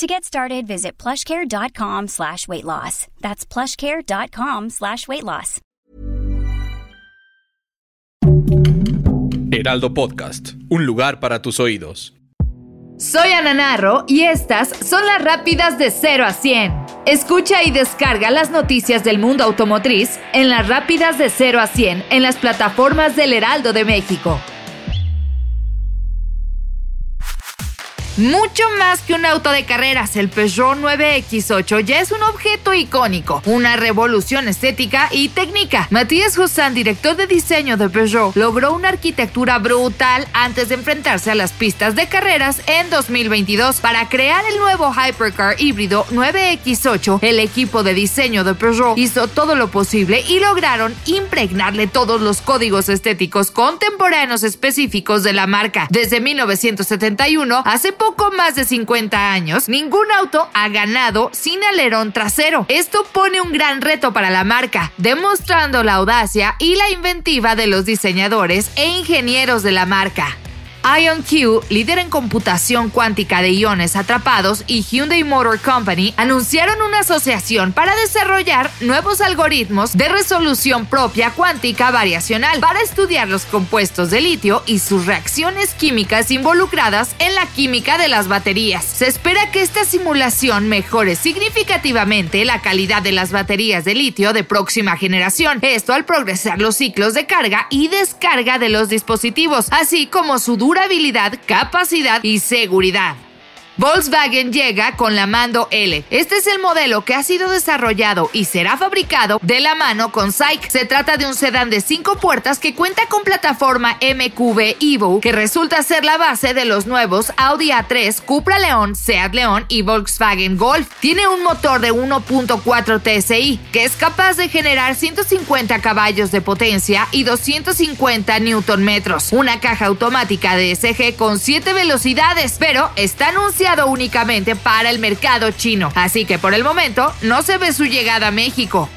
To get started, visit plushcare.com slash weight loss. That's plushcare.com slash weight loss. Heraldo Podcast, un lugar para tus oídos. Soy Ana Narro y estas son las rápidas de 0 a 100. Escucha y descarga las noticias del mundo automotriz en las rápidas de 0 a 100 en las plataformas del Heraldo de México. Mucho más que un auto de carreras, el Peugeot 9X8 ya es un objeto icónico, una revolución estética y técnica. Matías Hussan, director de diseño de Peugeot, logró una arquitectura brutal antes de enfrentarse a las pistas de carreras en 2022 para crear el nuevo hypercar híbrido 9X8. El equipo de diseño de Peugeot hizo todo lo posible y lograron impregnarle todos los códigos estéticos contemporáneos específicos de la marca. Desde 1971, hace poco más de 50 años, ningún auto ha ganado sin alerón trasero. Esto pone un gran reto para la marca, demostrando la audacia y la inventiva de los diseñadores e ingenieros de la marca. IonQ, líder en computación cuántica de iones atrapados, y Hyundai Motor Company anunciaron una asociación para desarrollar nuevos algoritmos de resolución propia cuántica variacional para estudiar los compuestos de litio y sus reacciones químicas involucradas en la química de las baterías. Se espera que esta simulación mejore significativamente la calidad de las baterías de litio de próxima generación, esto al progresar los ciclos de carga y descarga de los dispositivos, así como su durabilidad, capacidad y seguridad. Volkswagen llega con la Mando L. Este es el modelo que ha sido desarrollado y será fabricado de la mano con SAIC. Se trata de un sedán de cinco puertas que cuenta con plataforma MQB Evo, que resulta ser la base de los nuevos Audi A3, Cupra León, Seat León y Volkswagen Golf. Tiene un motor de 1.4 TSI que es capaz de generar 150 caballos de potencia y 250 Nm, una caja automática de SG con 7 velocidades, pero está anunciado únicamente para el mercado chino, así que por el momento no se ve su llegada a México.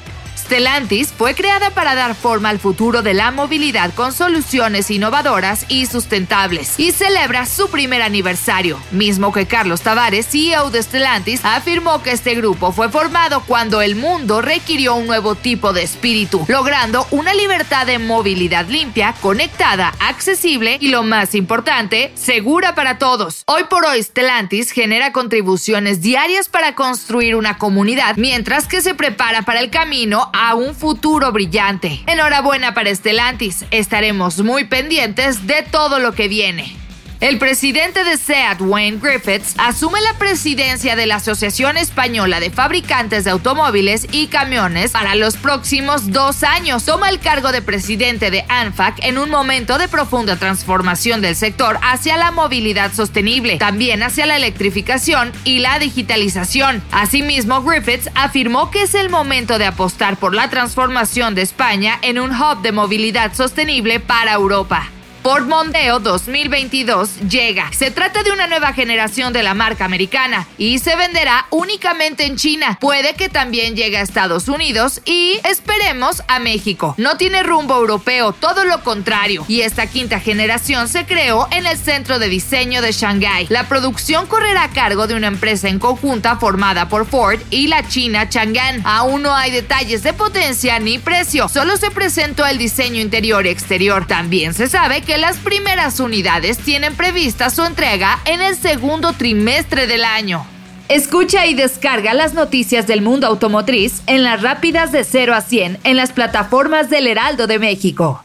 Stellantis fue creada para dar forma al futuro de la movilidad con soluciones innovadoras y sustentables y celebra su primer aniversario, mismo que Carlos Tavares, CEO de Stellantis, afirmó que este grupo fue formado cuando el mundo requirió un nuevo tipo de espíritu, logrando una libertad de movilidad limpia, conectada, accesible y lo más importante, segura para todos. Hoy por hoy Stellantis genera contribuciones diarias para construir una comunidad mientras que se prepara para el camino a un futuro brillante. Enhorabuena para Estelantis, estaremos muy pendientes de todo lo que viene. El presidente de SEAT, Wayne Griffiths, asume la presidencia de la Asociación Española de Fabricantes de Automóviles y Camiones para los próximos dos años. Toma el cargo de presidente de ANFAC en un momento de profunda transformación del sector hacia la movilidad sostenible, también hacia la electrificación y la digitalización. Asimismo, Griffiths afirmó que es el momento de apostar por la transformación de España en un hub de movilidad sostenible para Europa. Ford Mondeo 2022 llega. Se trata de una nueva generación de la marca americana y se venderá únicamente en China. Puede que también llegue a Estados Unidos y esperemos a México. No tiene rumbo europeo, todo lo contrario. Y esta quinta generación se creó en el centro de diseño de Shanghái. La producción correrá a cargo de una empresa en conjunta formada por Ford y la China Chang'an. Aún no hay detalles de potencia ni precio, solo se presentó el diseño interior y exterior. También se sabe que las primeras unidades tienen prevista su entrega en el segundo trimestre del año. Escucha y descarga las noticias del mundo automotriz en las rápidas de 0 a 100 en las plataformas del Heraldo de México.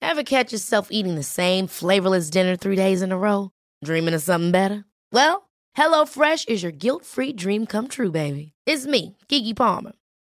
Ever catch yourself eating the same flavorless dinner three days in a row? Dreaming of something better? Well, HelloFresh is your guilt-free dream come true, baby. It's me, Kiki Palmer.